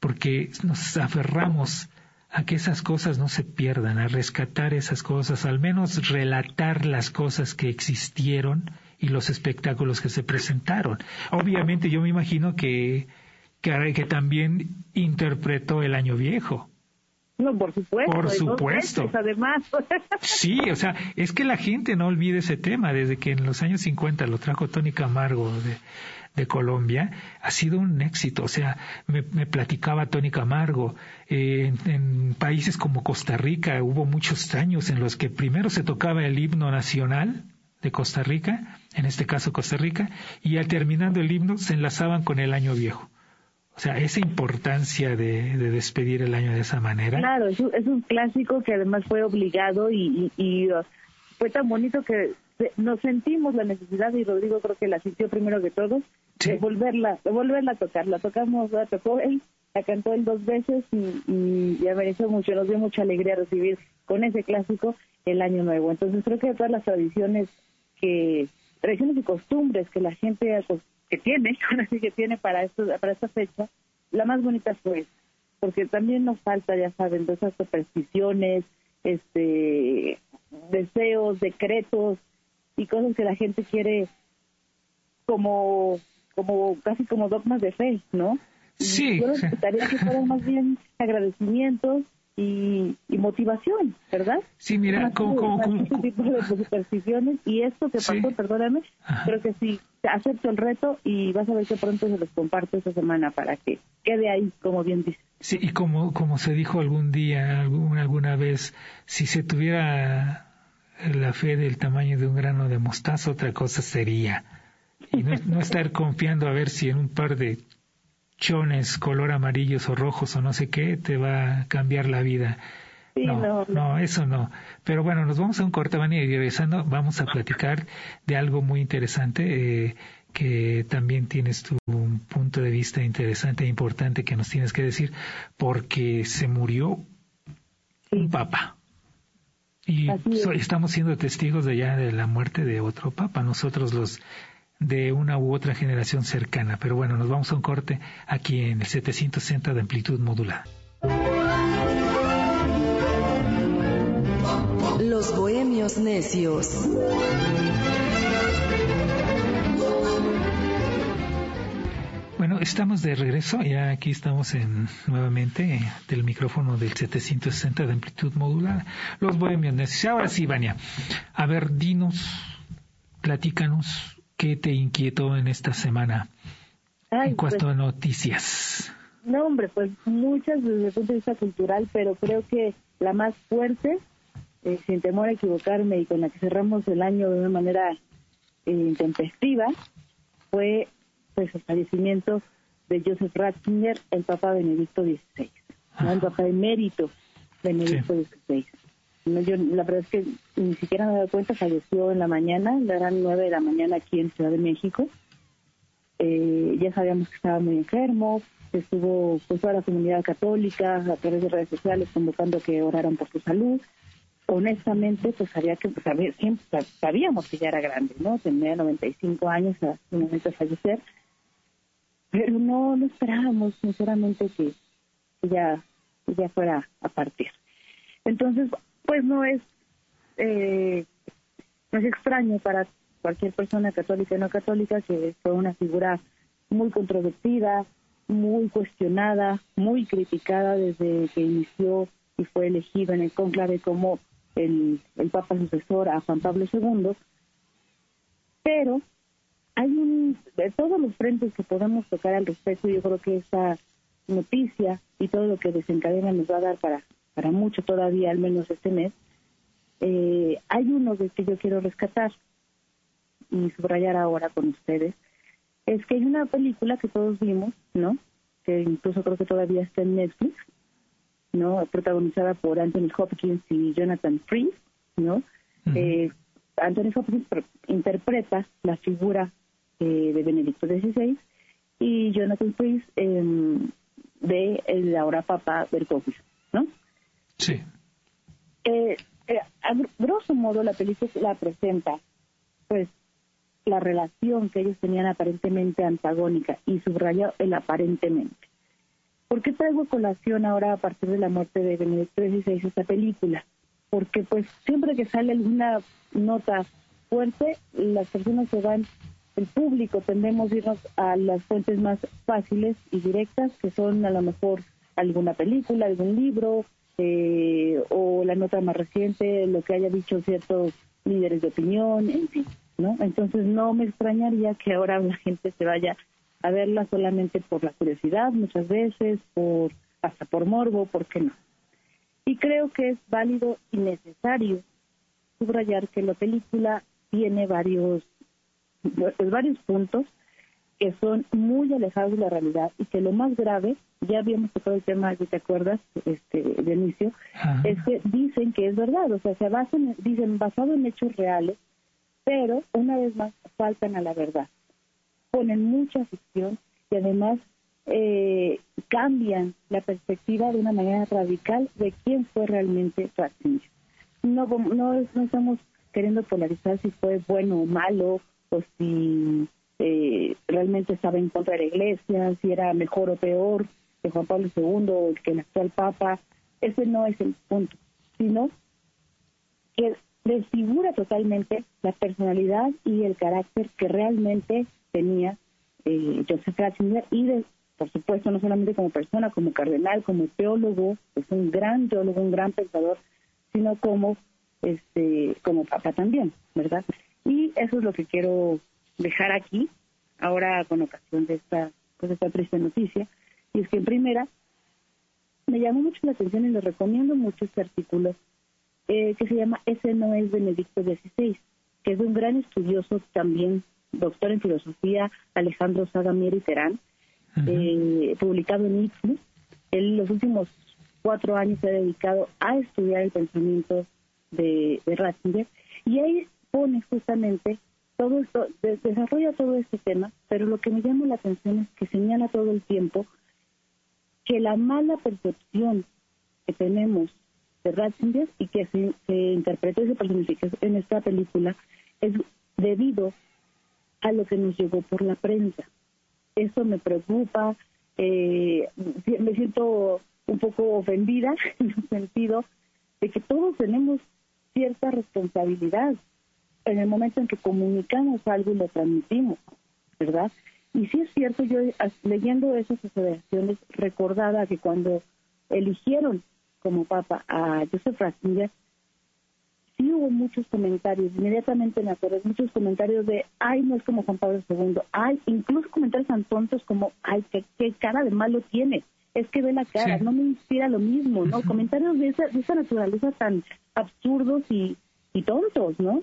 porque nos aferramos a que esas cosas no se pierdan, a rescatar esas cosas, al menos relatar las cosas que existieron y los espectáculos que se presentaron. Obviamente yo me imagino que, que, que también interpretó el año viejo no, por supuesto. Por supuesto. además. sí, o sea, es que la gente no olvide ese tema. Desde que en los años 50 lo trajo Tony Camargo de, de Colombia, ha sido un éxito. O sea, me, platicaba Tony Camargo, eh, en, en, países como Costa Rica hubo muchos años en los que primero se tocaba el himno nacional de Costa Rica, en este caso Costa Rica, y al terminando el himno se enlazaban con el año viejo. O sea, esa importancia de, despedir el año de esa manera. Claro, es un, clásico que además fue obligado y, uh, fue tan bonito que nos sentimos la necesidad, y Rodrigo creo que la sintió primero que todos, de volverla, de volverla a tocar. La tocamos, la tocó él, la cantó él dos veces y, y, y mucho, nos dio mucha alegría recibir con ese clásico el año nuevo. Entonces creo que todas las tradiciones que tradiciones y costumbres que la gente que tiene, que tiene para esto, para esta fecha, la más bonita fue porque también nos falta, ya saben, de esas supersticiones, este, deseos, decretos y cosas que la gente quiere como, como casi como dogmas de fe, ¿no? Sí. Yo necesitaría que fueran más bien agradecimientos y, motivación, ¿verdad? Sí, mira, como, como, tipo de supersticiones y esto que pasó, perdóname, creo que sí, acepto el reto y vas a ver que pronto se los comparto esta semana para que quede ahí, como bien dices. Sí, y como, como se dijo algún día, alguna, alguna vez, si se tuviera la fe del tamaño de un grano de mostaza, otra cosa sería. Y no, no estar confiando a ver si en un par de chones color amarillos o rojos o no sé qué te va a cambiar la vida. no, no, eso no. Pero bueno, nos vamos a un corte, y regresando vamos a platicar de algo muy interesante eh, que también tienes tu un punto de vista interesante e importante que nos tienes que decir, porque se murió un papa. Y estamos siendo testigos de ya de la muerte de otro papa, nosotros los de una u otra generación cercana. Pero bueno, nos vamos a un corte aquí en el 760 de amplitud modulada. Los bohemios necios. Bueno, estamos de regreso, ya aquí estamos en nuevamente del micrófono del 760 de amplitud modulada. Los bohemios necios. Ahora sí, Vania, a ver, dinos, platícanos, ¿Qué te inquietó en esta semana en cuanto pues a noticias? No, hombre, pues muchas desde el punto de vista cultural, pero creo que la más fuerte, eh, sin temor a equivocarme y con la que cerramos el año de una manera eh, intempestiva, fue pues el fallecimiento de Joseph Ratzinger, el Papa Benedicto XVI, el Papa emérito Benedicto XVI yo la verdad es que ni siquiera me he dado cuenta, falleció en la mañana, eran nueve de la mañana aquí en Ciudad de México. Eh, ya sabíamos que estaba muy enfermo, estuvo pues toda la comunidad católica a través de redes sociales convocando que oraran por su salud. Honestamente, pues sabía que pues, siempre sabíamos que ya era grande, ¿no? Tenía 95 años a su momento de fallecer, pero no, no esperábamos sinceramente que ya ya fuera a partir. Entonces, pues no es, eh, no es extraño para cualquier persona católica y no católica que fue una figura muy controvertida, muy cuestionada, muy criticada desde que inició y fue elegido en el conclave como el, el Papa sucesor a Juan Pablo II. Pero hay un, de todos los frentes que podemos tocar al respecto, yo creo que esta noticia y todo lo que desencadena nos va a dar para, para mucho todavía, al menos este mes, eh, hay uno de que yo quiero rescatar y subrayar ahora con ustedes, es que hay una película que todos vimos, ¿no? Que incluso creo que todavía está en Netflix, ¿no? Protagonizada por Anthony Hopkins y Jonathan Fries, ¿no? eh, Anthony Hopkins interpreta la figura eh, de Benedicto XVI y Jonathan Fries eh, de el ahora Papa Bergoglio. Sí. Eh, eh, a grosso modo la película presenta, pues, la relación que ellos tenían aparentemente antagónica y subraya el aparentemente. ¿Por qué traigo colación ahora a partir de la muerte de Benedicto XVI esta película? Porque pues siempre que sale alguna nota fuerte, las personas se van, el público tendemos a irnos a las fuentes más fáciles y directas, que son a lo mejor alguna película, algún libro, eh, o la nota más reciente, lo que haya dicho ciertos líderes de opinión, en fin. ¿no? Entonces no me extrañaría que ahora la gente se vaya a verla solamente por la curiosidad, muchas veces, por hasta por morbo, ¿por qué no? Y creo que es válido y necesario subrayar que la película tiene varios, pues, varios puntos que son muy alejados de la realidad y que lo más grave, ya habíamos tocado el tema, si te acuerdas, este, de inicio, es que dicen que es verdad, o sea, se basan, dicen basado en hechos reales, pero una vez más faltan a la verdad. Ponen mucha ficción y además eh, cambian la perspectiva de una manera radical de quién fue realmente Ratzinger. No, no, no estamos queriendo polarizar si fue bueno o malo o si eh, realmente estaba en contra de la iglesia, si era mejor o peor que Juan Pablo II o que el actual Papa. Ese no es el punto, sino que desfigura totalmente la personalidad y el carácter que realmente tenía eh, Joseph Ratzinger y, de, por supuesto, no solamente como persona, como cardenal, como teólogo, es un gran teólogo, un gran pensador, sino como este como papa también, ¿verdad? Y eso es lo que quiero dejar aquí, ahora con ocasión de esta, pues, esta triste noticia, y es que en primera me llamó mucho la atención y le recomiendo mucho este artículo eh, que se llama Ese no es Benedicto XVI, que es de un gran estudioso también, doctor en filosofía, Alejandro Sagamier y Terán, eh, publicado en ITMU. Él los últimos cuatro años se ha dedicado a estudiar el pensamiento de, de Ratzinger y ahí pone justamente todo esto, desarrolla todo este tema, pero lo que me llama la atención es que señala todo el tiempo que la mala percepción que tenemos de Ratzinger y que se, se interpretó y se personificó en esta película es debido a lo que nos llegó por la prensa. Eso me preocupa, eh, me siento un poco ofendida en el sentido de que todos tenemos cierta responsabilidad en el momento en que comunicamos algo y lo transmitimos, ¿verdad? Y sí es cierto, yo leyendo esas asociaciones recordaba que cuando eligieron como papa a Joseph Ratzinger, sí hubo muchos comentarios, inmediatamente me acuerdo, muchos comentarios de, ay, no es como Juan Pablo II, ay, incluso comentarios tan tontos como, ay, qué, qué cara de malo tiene, es que ve la cara, no me inspira lo mismo, ¿no? Comentarios de esa, de esa naturaleza tan absurdos y, y tontos, ¿no?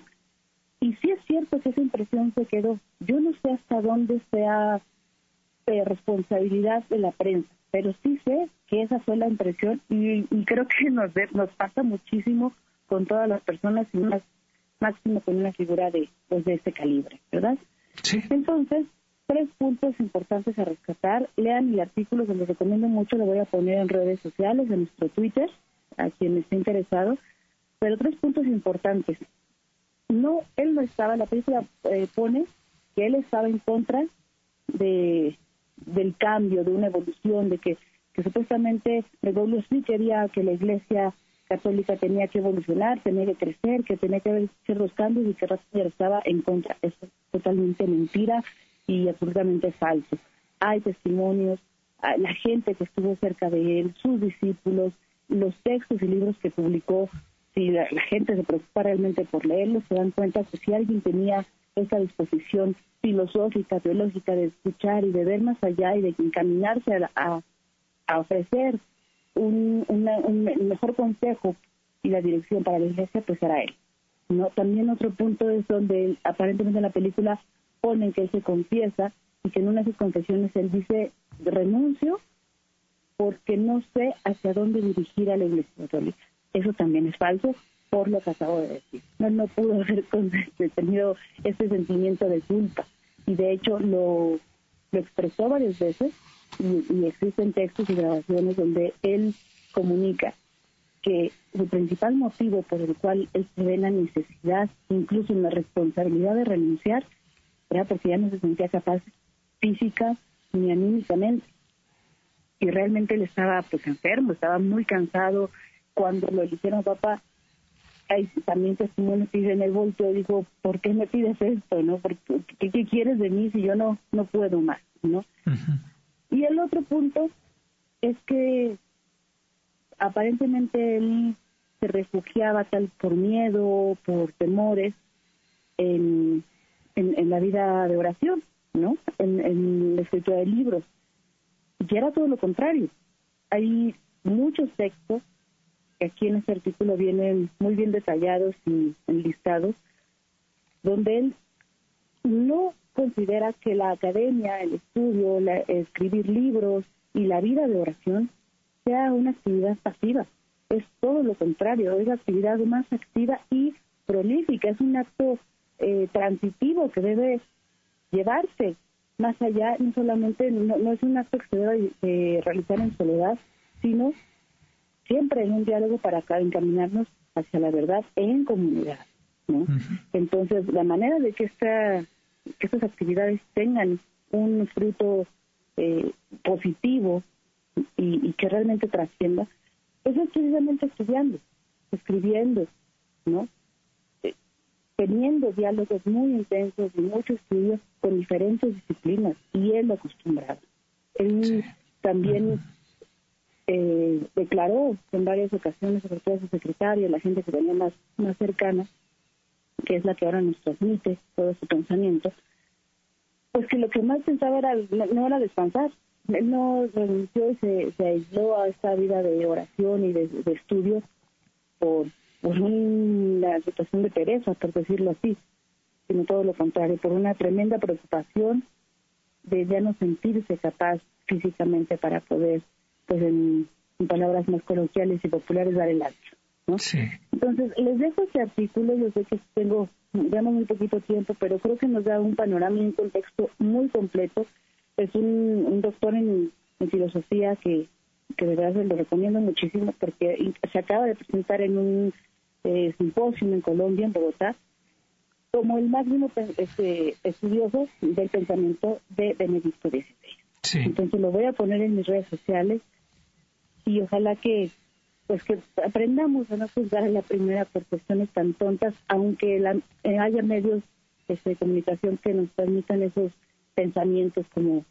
Y sí es cierto que esa impresión se quedó. Yo no sé hasta dónde sea eh, responsabilidad de la prensa pero sí sé que esa fue la impresión y, creo que nos, nos pasa muchísimo con todas las personas y más máximo con una figura de pues de este calibre, ¿verdad? Sí. Entonces, tres puntos importantes a rescatar. Lean el artículo que les recomiendo mucho, lo voy a poner en redes sociales, en nuestro Twitter, a quien esté interesado. Pero tres puntos importantes. No, él no estaba, la película eh, pone que él estaba en contra de del cambio, de una evolución, de que supuestamente W. Smith quería que la Iglesia católica tenía que evolucionar, tenía que crecer, que tenía que haber ciertos cambios y que Ratzinger estaba en contra. Eso es totalmente mentira y absolutamente falso. Hay testimonios, la gente que estuvo cerca de él, sus discípulos, los textos y libros que publicó, si la, gente se preocupa realmente por leerlos, se dan cuenta que si alguien tenía esa disposición filosófica, teológica de escuchar y de ver más allá y de encaminarse a, a ofrecer un, mejor consejo y la dirección para la iglesia, pues era él. ¿no? También otro punto es donde aparentemente en la película ponen que él se confiesa y que en una de sus confesiones él dice, renuncio porque no sé hacia dónde dirigir a la iglesia católica. Eso también es falso por lo que acabo de decir. No, no pudo haber tenido ese sentimiento de culpa y de hecho lo, lo expresó varias veces y, existen textos y grabaciones donde él comunica que su principal motivo por el cual él se ve la necesidad, incluso la responsabilidad de renunciar, era porque ya no se sentía capaz física ni anímicamente. Y realmente él estaba pues enfermo, estaba muy cansado. Cuando lo eligieron papá, hay también testimonios que en el volteo dijo, ¿por qué me pides esto? no ¿Qué, ¿Qué, quieres de mí si yo no no puedo más? no y el otro punto es que aparentemente él se refugiaba tal por miedo, por temores en, en, la vida de oración, ¿no? En, la escritura de libros. Y era todo lo contrario. Hay muchos textos aquí en este artículo vienen muy bien detallados y enlistados, donde él no considera que la academia, el estudio, escribir libros y la vida de oración sea una actividad pasiva. Es todo lo contrario, es la actividad más activa y prolífica, es un acto eh, transitivo que debe llevarse más allá, no solamente, no, es un acto que se debe eh, realizar en soledad, sino siempre en un diálogo para encaminarnos hacia la verdad en comunidad. ¿no? Entonces, la manera de que esta que estas actividades tengan un fruto eh, positivo y, que realmente trascienda, eso es precisamente estudiando, escribiendo, ¿no? Eh, teniendo diálogos muy intensos y muchos estudios con diferentes disciplinas, y él lo acostumbrado. Él también eh, declaró en varias ocasiones, sobre todo a su secretario, la gente que tenía más, más cercana, que es la que ahora nos transmite todo su pensamiento, pues que lo que más pensaba era no, era descansar. No renunció y se, aisló a esta vida de oración y de, estudio por, por una situación de pereza, por decirlo así, sino todo lo contrario, por una tremenda preocupación de ya no sentirse capaz físicamente para poder, pues en, en palabras más coloquiales y populares, dar el ancho. Entonces, les dejo este artículo, yo sé que tengo, digamos, muy poquito tiempo, pero creo que nos da un panorama y un contexto muy completo. Es un, doctor en, filosofía que, que de verdad se lo recomiendo muchísimo porque se acaba de presentar en un eh, simposio en Colombia, en Bogotá, como el máximo este, estudioso del pensamiento de Benedicto XVI. Entonces lo voy a poner en mis redes sociales y ojalá que pues que aprendamos a no juzgar a la primera por cuestiones tan tontas, aunque eh, haya medios este, de comunicación que nos permitan esos pensamientos como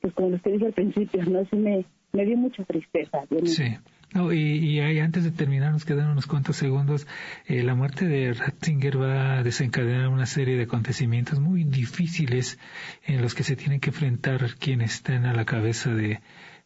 pues como los que dije al principio, ¿no? Sí me, me dio mucha tristeza. Sí. y, antes de terminar, nos quedan unos cuantos segundos. Eh, la muerte de Ratzinger va a desencadenar una serie de acontecimientos muy difíciles en los que se tienen que enfrentar quienes estén a la cabeza de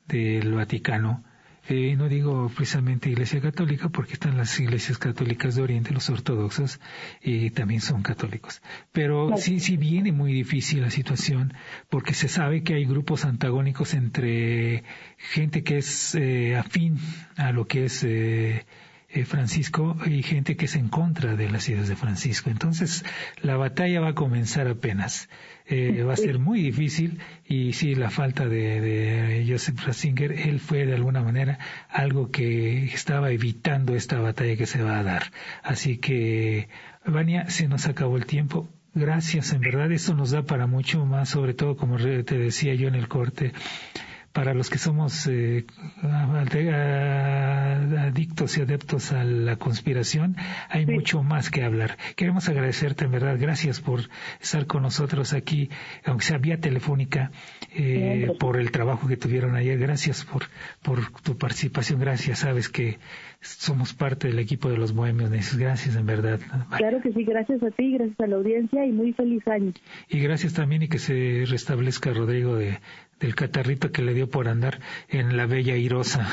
del Vaticano. Eh, no digo precisamente Iglesia Católica porque están las iglesias católicas de Oriente, los ortodoxos, y también son católicos. Pero sí, sí viene muy difícil la situación porque se sabe que hay grupos antagónicos entre gente que es eh, afín a lo que es eh, eh, Francisco y gente que es en contra de las ideas de Francisco. Entonces, la batalla va a comenzar apenas. Eh, va a ser muy difícil y sí, la falta de, de Joseph Ratzinger, él fue de alguna manera algo que estaba evitando esta batalla que se va a dar. Así que, Vania, se nos acabó el tiempo. Gracias, en verdad, eso nos da para mucho más, sobre todo como te decía yo en el corte, para los que somos eh, adictos y adeptos a la conspiración, hay mucho más que hablar. Queremos agradecerte, en verdad, gracias por estar con nosotros aquí, aunque sea vía telefónica, eh, por el trabajo que tuvieron ayer. Gracias por, por tu participación. Gracias. Sabes que somos parte del equipo de los Bohemios. Gracias, en verdad. Claro que sí. Gracias a ti, gracias a la audiencia y muy feliz año. Y gracias también y que se restablezca Rodrigo de, del catarrito que le dio por andar en la bella Irosa.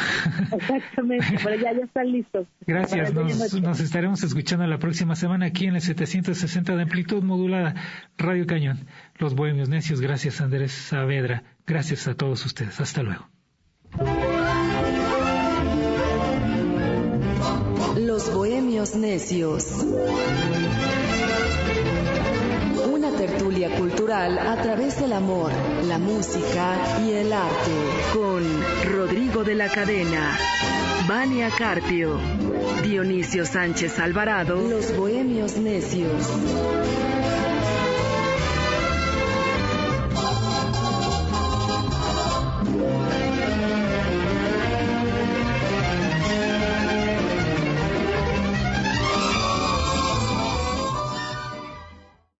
Exactamente, pero ya, ya están listos. Gracias, nos, nos, estaremos escuchando la próxima semana aquí en el 760 de amplitud modulada, Radio Cañón. Los Bohemios Necios, gracias Andrés Saavedra, gracias a todos ustedes, hasta luego. Necios tertulia cultural a través del amor, la música y el arte con Rodrigo de la Cadena, Vania Carpio, Dionisio Sánchez Alvarado, Los Bohemios Necios.